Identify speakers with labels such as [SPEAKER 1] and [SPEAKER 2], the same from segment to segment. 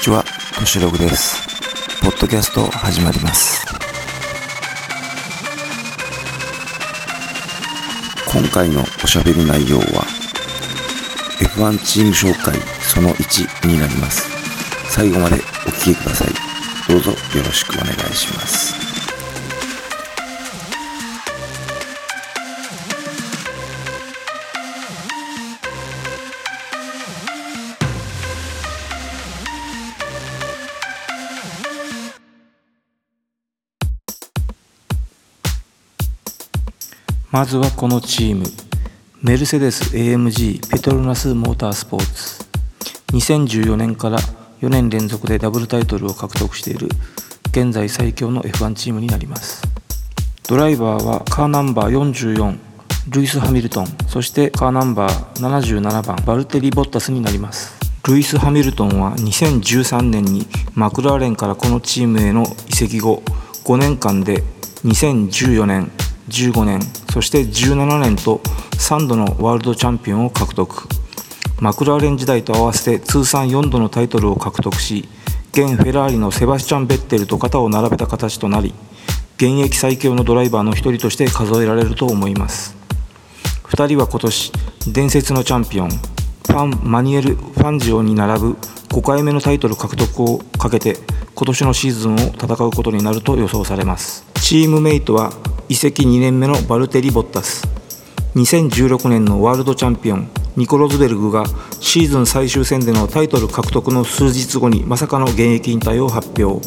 [SPEAKER 1] ちは、としログです。ポッドキャスト始まります。今回のおしゃべり内容は F1 チーム紹介その1になります。最後までお聴きください。どうぞよろしくお願いします。
[SPEAKER 2] まずはこのチーム。メルセデス AMG ペトロナスモータースポーツ。2014年から4年連続でダブルタイトルを獲得している現在最強の F1 チームになります。ドライバーはカーナンバー44ルイス・ハミルトン。そしてカーナンバー77番バルテリ・ボッタスになります。ルイス・ハミルトンは2013年にマクラーレンからこのチームへの移籍後5年間で2014年15年そして17年と3度のワールドチャンピオンを獲得。マクラーレン時代と合わせて通算4度のタイトルを獲得し現フェラーリのセバスチャン・ベッテルと肩を並べた形となり現役最強のドライバーの一人として数えられると思います。2人は今年伝説のチャンピオンファン・マニエル・ファンジオに並ぶ5回目のタイトル獲得をかけて今年のシーズンを戦うことになると予想されます。チームメイトは移籍2年目のバルテリ・ボッタス。2016年のワールドチャンピオンニコ・ロズベルグがシーズン最終戦でのタイトル獲得の数日後にまさかの現役引退を発表。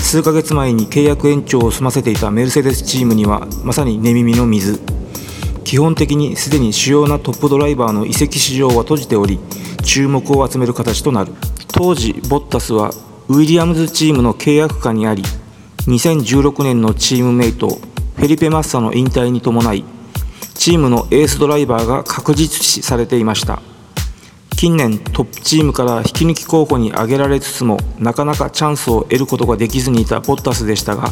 [SPEAKER 2] 数ヶ月前に契約延長を済ませていたメルセデスチームにはまさに寝耳の水。基本的にすでに主要なトップドライバーの移籍市場は閉じており注目を集める形となる。当時ボッタスはウィリアムズチームの契約下にあり2016年のチームメイトフェリペ・マッサの引退に伴いチームのエースドライバーが確実視されていました。近年トップチームから引き抜き候補に挙げられつつもなかなかチャンスを得ることができずにいたボッタスでしたが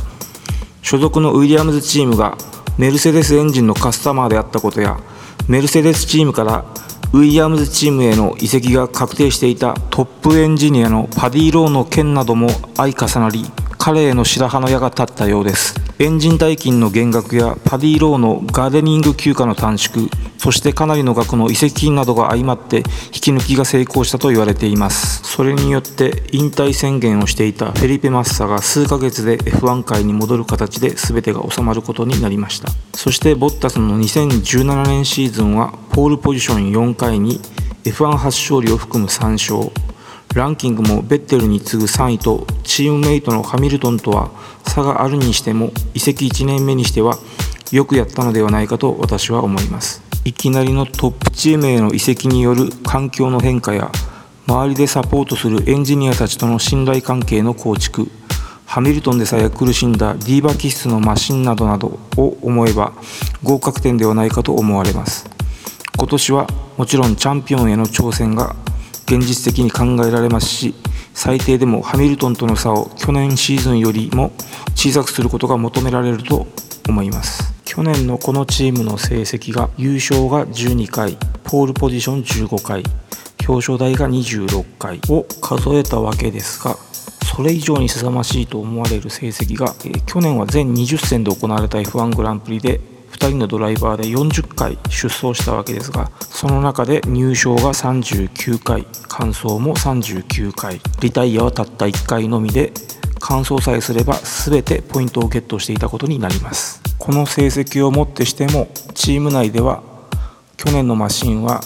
[SPEAKER 2] 所属のウィリアムズチームがメルセデスエンジンのカスタマーであったことやメルセデスチームからウィリアムズチームへの移籍が確定していたトップエンジニアのパディ・ローの件なども相重なり彼への白羽の矢が立ったようです。エンジン代金の減額やパディローのガーデニング休暇の短縮そしてかなりの額の移籍金などが相まって引き抜きが成功したと言われています。それによって引退宣言をしていたフェリペ・マッサが数ヶ月で F1 界に戻る形で全てが収まることになりました。そしてボッタスの2017年シーズンはポールポジション4回に F1 初勝利を含む3勝。ランキングもベッテルに次ぐ3位とチームメイトのハミルトンとは差があるにしても移籍1年目にしてはよくやったのではないかと私は思います。いきなりのトップチームへの移籍による環境の変化や周りでサポートするエンジニアたちとの信頼関係の構築ハミルトンでさえ苦しんだディーバ気質のマシンなどなどを思えば合格点ではないかと思われます。今年はもちろんチャンピオンへの挑戦が現実的に考えられますし最低でもハミルトンとの差を去年シーズンよりも小さくすることが求められると思います。去年のこのチームの成績が優勝が12回ポールポジション15回表彰台が26回を数えたわけですがそれ以上に凄ましいと思われる成績が、え、去年は全20戦で行われた F1 グランプリで2人のドライバーで40回出走したわけですがその中で入賞が39回完走も39回リタイアはたった1回のみで完走さえすれば全てポイントをゲットしていたことになります。この成績をもってしてもチーム内では去年のマシンは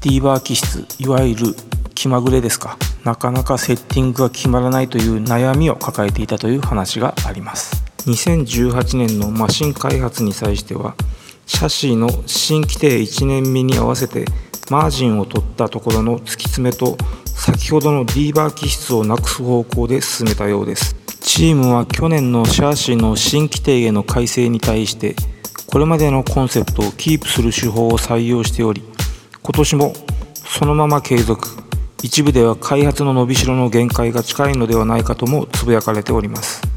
[SPEAKER 2] ディーバー気質いわゆる気まぐれですかなかなかセッティングが決まらないという悩みを抱えていたという話があります。2018年のマシン開発に際してはシャシーの新規定1年目に合わせてマージンを取ったところの突き詰めと先ほどのディーバー気質をなくす方向で進めたようです。チームは去年のシャーシーの新規定への改正に対してこれまでのコンセプトをキープする手法を採用しており今年もそのまま継続。一部では開発の伸びしろの限界が近いのではないかともつぶやかれております。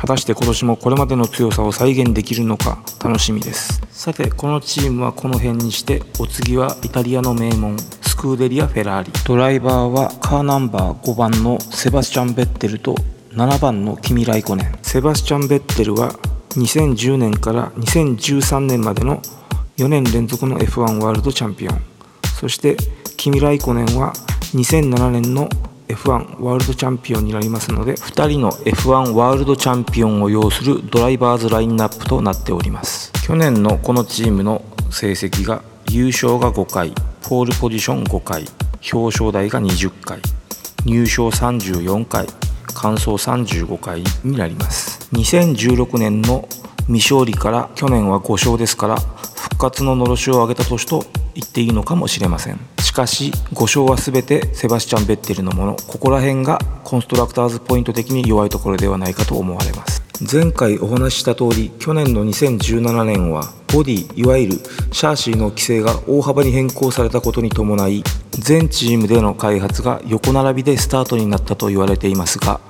[SPEAKER 2] 果たして今年もこれまでの強さを再現できるのか楽しみです。さてこのチームはこの辺にしてお次はイタリアの名門スクーデリア・フェラーリ。ドライバーはカーナンバー5番のセバスチャン・ベッテルと7番のキミ・ライコネン。セバスチャン・ベッテルは2010年から2013年までの4年連続の F1 ワールドチャンピオン。そしてキミ・ライコネンは2007年の F1 ワールドチャンピオンになりますので2人の F1 ワールドチャンピオンを要するドライバーズラインナップとなっております。去年のこのチームの成績が優勝が5回ポールポジション5回表彰台が20回入賞34回完走35回になります。2016年の未勝利から去年は5勝ですから復活ののろしを上げた年と言っていいのかもしれません。しかし5勝は全てセバスチャン・ベッテルのものここら辺がコンストラクターズポイント的に弱いところではないかと思われます。前回お話しした通り去年の2017年はボディいわゆるシャーシーの規制が大幅に変更されたことに伴い全チームでの開発が横並びでスタートになったと言われていますが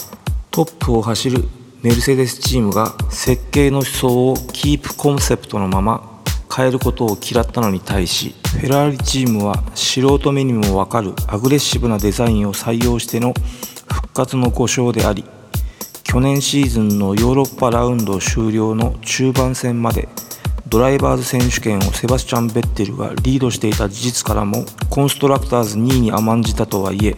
[SPEAKER 2] トップを走るメルセデスチームが設計の思想をキープコンセプトのまま変えることを嫌ったのに対しフェラーリチームは素人目にも分かるアグレッシブなデザインを採用しての復活の5勝であり去年シーズンのヨーロッパラウンド終了の中盤戦までドライバーズ選手権をセバスチャン・ベッテルがリードしていた事実からもコンストラクターズ2位に甘んじたとはいえ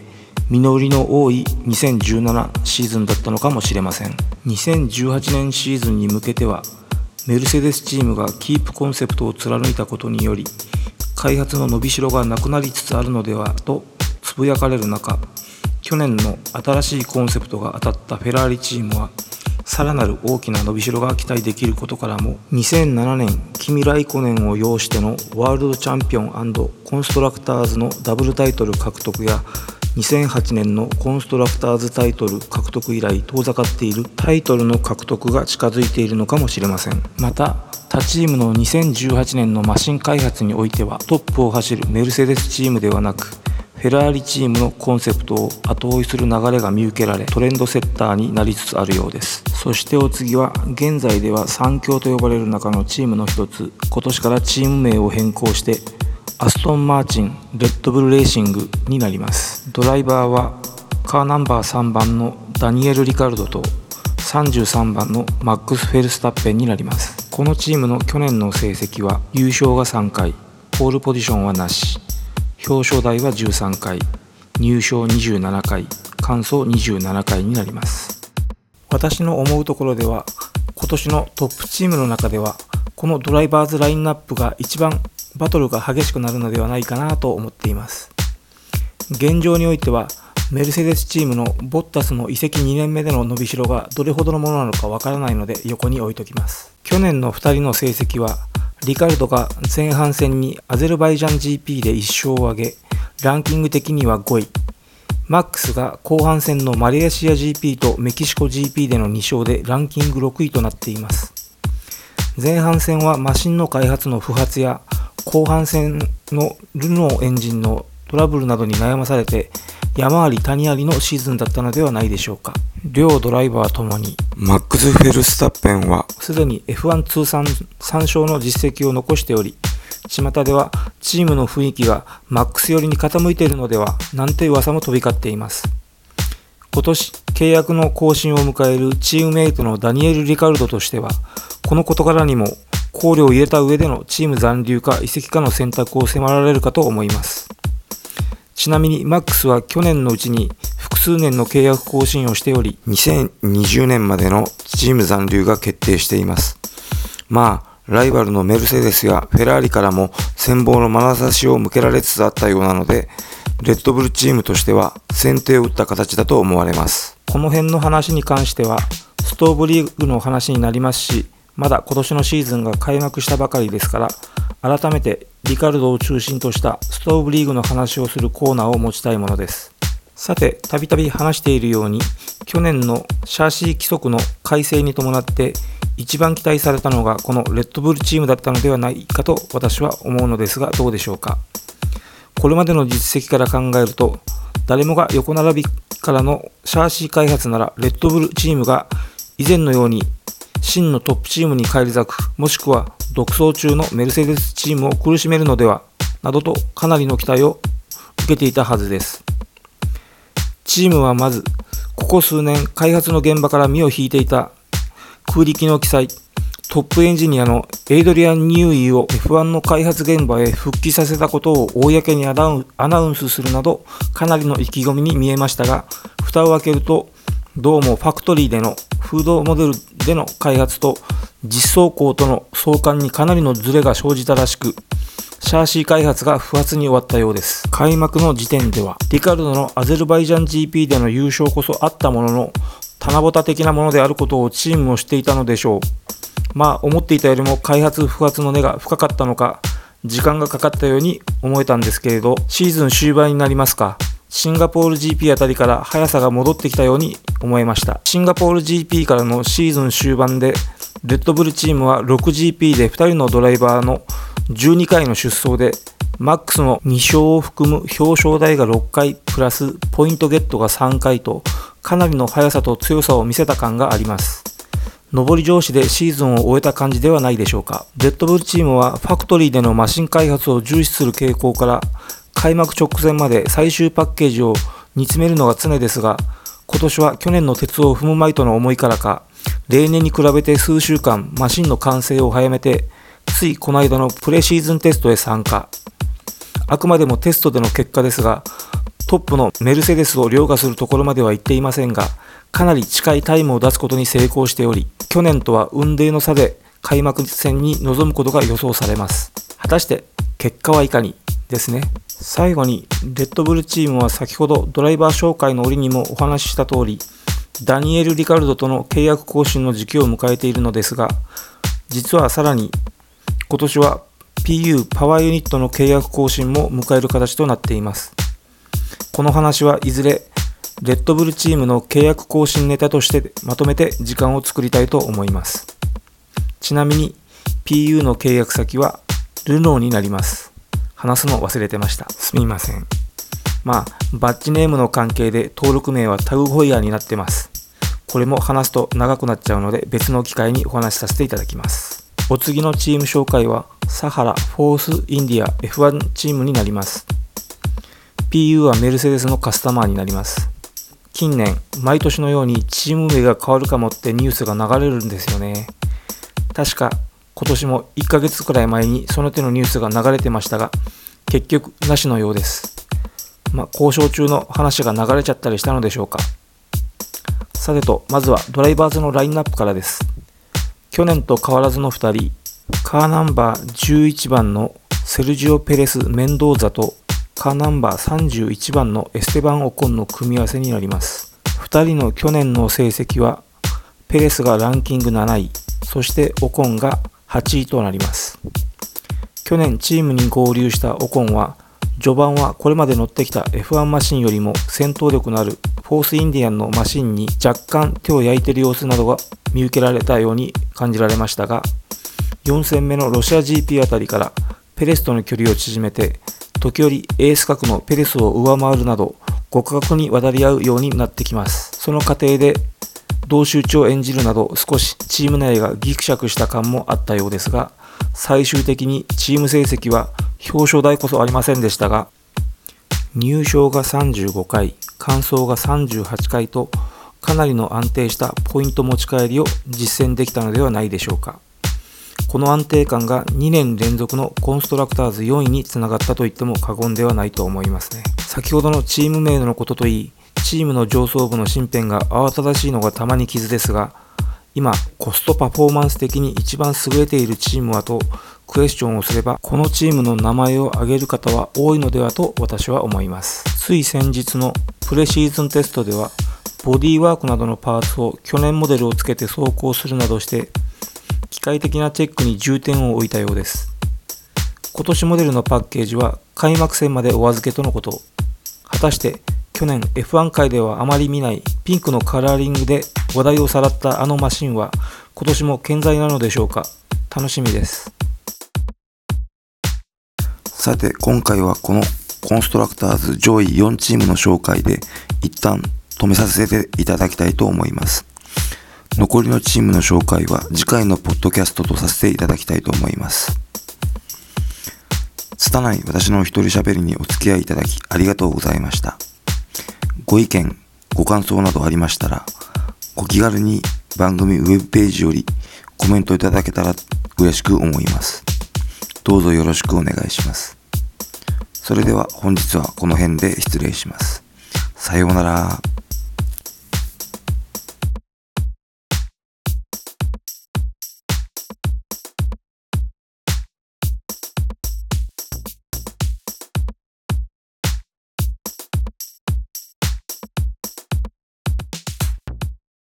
[SPEAKER 2] 実りの多い2017シーズンだったのかもしれません。2018年シーズンに向けてはメルセデスチームがキープコンセプトを貫いたことにより開発の伸びしろがなくなりつつあるのではとつぶやかれる中去年の新しいコンセプトが当たったフェラーリチームはさらなる大きな伸びしろが期待できることからも2007年キミ・ライコネンを擁してのワールドチャンピオンコンストラクターズのダブルタイトル獲得や2008年のコンストラクターズタイトル獲得以来遠ざかっているタイトルの獲得が近づいているのかもしれません。また他チームの2018年のマシン開発においてはトップを走るメルセデスチームではなくフェラーリチームのコンセプトを後追いする流れが見受けられトレンドセッターになりつつあるようです。そしてお次は現在では三強と呼ばれる中のチームの一つ。今年からチーム名を変更してアストン・マーチンレッドブルレーシングになります。ドライバーはカーナンバー3番のダニエル・リカルドと33番のマックス・フェルスタッペンになります。このチームの去年の成績は優勝が3回ポールポジションはなし表彰台は13回入賞27回完走27回になります。私の思うところでは今年のトップチームの中ではこのドライバーズラインナップが一番バトルが激しくなるのではないかなと思っています。現状においてはメルセデスチームのボッタスの移籍2年目での伸びしろがどれほどのものなのかわからないので横に置いときます。去年の2人の成績はリカルドが前半戦にアゼルバイジャン GP で1勝を挙げランキング的には5位。マックスが後半戦のマレーシア GP とメキシコ GP での2勝でランキング6位となっています。前半戦はマシンの開発の不発や後半戦のルノーエンジンのトラブルなどに悩まされて山あり谷ありのシーズンだったのではないでしょうか。両ドライバーともに。
[SPEAKER 1] マックス・フェルスタッペンは
[SPEAKER 2] すでに F1 通算3勝の実績を残しており巷ではチームの雰囲気がマックス寄りに傾いているのではなんて噂も飛び交っています。今年契約の更新を迎えるチームメイトのダニエル・リカルドとしてはこの事柄にも考慮を入れた上でのチーム残留か移籍かの選択を迫られるかと思います。ちなみにマックスは去年のうちに複数年の契約更新をしており
[SPEAKER 1] 2020年までのチーム残留が決定しています。まあライバルのメルセデスやフェラーリからも戦望の眼差しを向けられつつあったようなのでレッドブルチームとしては先手を打った形だと思われます。
[SPEAKER 2] この辺の話に関してはストーブリーグの話になりますしまだ今年のシーズンが開幕したばかりですから改めてリカルドを中心としたストーブリーグの話をするコーナーを持ちたいものです。さてたびたび話しているように去年のシャーシー規則の改正に伴って一番期待されたのがこのレッドブルチームだったのではないかと私は思うのですがどうでしょうか。これまでの実績から考えると誰もが横並びからのシャーシー開発ならレッドブルチームが以前のように真のトップチームに返り咲くもしくは独走中のメルセデスチームを苦しめるのではなどとかなりの期待を受けていたはずです。チームはまずここ数年開発の現場から身を引いていた空力の記載トップエンジニアのエイドリアン・ニューイーを F1 の開発現場へ復帰させたことを公にアナウンスするなどかなりの意気込みに見えましたが蓋を開けるとどうもファクトリーでのフードモデルでの開発と実装校との相関にかなりのズレが生じたらしくシャーシー開発が不発に終わったようです。開幕の時点では、リカルドのアゼルバイジャン GP での優勝こそあったものの、棚ぼた的なものであることをチームもしていたのでしょう。まあ、思っていたよりも開発不発の根が深かったのか、時間がかかったように思えたんですけれど、シーズン終盤になりますか。シンガポール GP あたりから速さが戻ってきたように思えました。シンガポール GP からのシーズン終盤で、レッドブルチームは 6GP で2人のドライバーの12回の出走でマックスの2勝を含む表彰台が6回プラスポイントゲットが3回とかなりの速さと強さを見せた感があります上り上司でシーズンを終えた感じではないでしょうかレッドブルチームはファクトリーでのマシン開発を重視する傾向から開幕直前まで最終パッケージを煮詰めるのが常ですが今年は去年の鉄を踏むまいとの思いからか例年に比べて数週間マシンの完成を早めてついこの間のプレシーズンテストへ参加。あくまでもテストでの結果ですが、トップのメルセデスを凌駕するところまでは行っていませんが、かなり近いタイムを出すことに成功しており、去年とは運泥の差で開幕戦に臨むことが予想されます。果たして結果はいかに？ですね。最後に、レッドブルチームは先ほどドライバー紹介の折にもお話しした通り、ダニエル・リカルドとの契約更新の時期を迎えているのですが、実はさらに今年は PU パワーユニットの契約更新も迎える形となっています。この話はいずれレッドブルチームの契約更新ネタとしてまとめて時間を作りたいと思います。ちなみに PU の契約先はルノーになります。話すの忘れてました。すみません。まあ、バッジネームの関係で登録名はタグホイヤーになってます。これも話すと長くなっちゃうので別の機会にお話しさせていただきます。お次のチーム紹介はサハラフォースインディア F1 チームになります PU はメルセデスのカスタマーになります近年毎年のようにチーム名が変わるかもってニュースが流れるんですよね確か今年も1ヶ月くらい前にその手のニュースが流れてましたが結局なしのようです。まあ、交渉中の話が流れちゃったりしたのでしょうか。さてとまずはドライバーズのラインナップからです。去年と変わらずの2人、カーナンバー11番のセルジオ・ペレス・メンドーザとカーナンバー31番のエステバン・オコンの組み合わせになります。2人の去年の成績は、ペレスがランキング7位、そしてオコンが8位となります。去年チームに合流したオコンは、序盤はこれまで乗ってきた F1 マシンよりも戦闘力のあるフォースインディアンのマシンに若干手を焼いている様子などが見受けられたように感じられましたが4戦目のロシア GP あたりからペレスとの距離を縮めて時折エース格のペレスを上回るなど互角に渡り合うようになってきますその過程で同集中を演じるなど少しチーム内がギクシャクした感もあったようですが最終的にチーム成績は表彰台こそありませんでしたが入賞が35回完走が38回とかなりの安定したポイント持ち帰りを実践できたのではないでしょうか。この安定感が2年連続のコンストラクターズ4位につながったと言っても過言ではないと思いますね。先ほどのチーム名のことといい、チームの上層部の身辺が慌ただしいのがたまに傷ですが、今、コストパフォーマンス的に一番優れているチームはとクエスチョンをすれば、このチームの名前を挙げる方は多いのではと私は思います。つい先日のプレシーズンテストでは、ボディワークなどのパーツを去年モデルをつけて走行するなどして機械的なチェックに重点を置いたようです今年モデルのパッケージは開幕戦までお預けとのこと果たして去年 F1 界ではあまり見ないピンクのカラーリングで話題をさらったあのマシンは今年も健在なのでしょうか楽しみです
[SPEAKER 1] さて今回はこのコンストラクターズ上位4チームの紹介で一旦止めさせていただきたいと思います。残りのチームの紹介は次回のポッドキャストとさせていただきたいと思います。拙い私の一人喋りにお付き合いいただきありがとうございました。ご意見、ご感想などありましたら、お気軽に番組ウェブページよりコメントいただけたら嬉しく思います。どうぞよろしくお願いします。それでは本日はこの辺で失礼します。さようなら。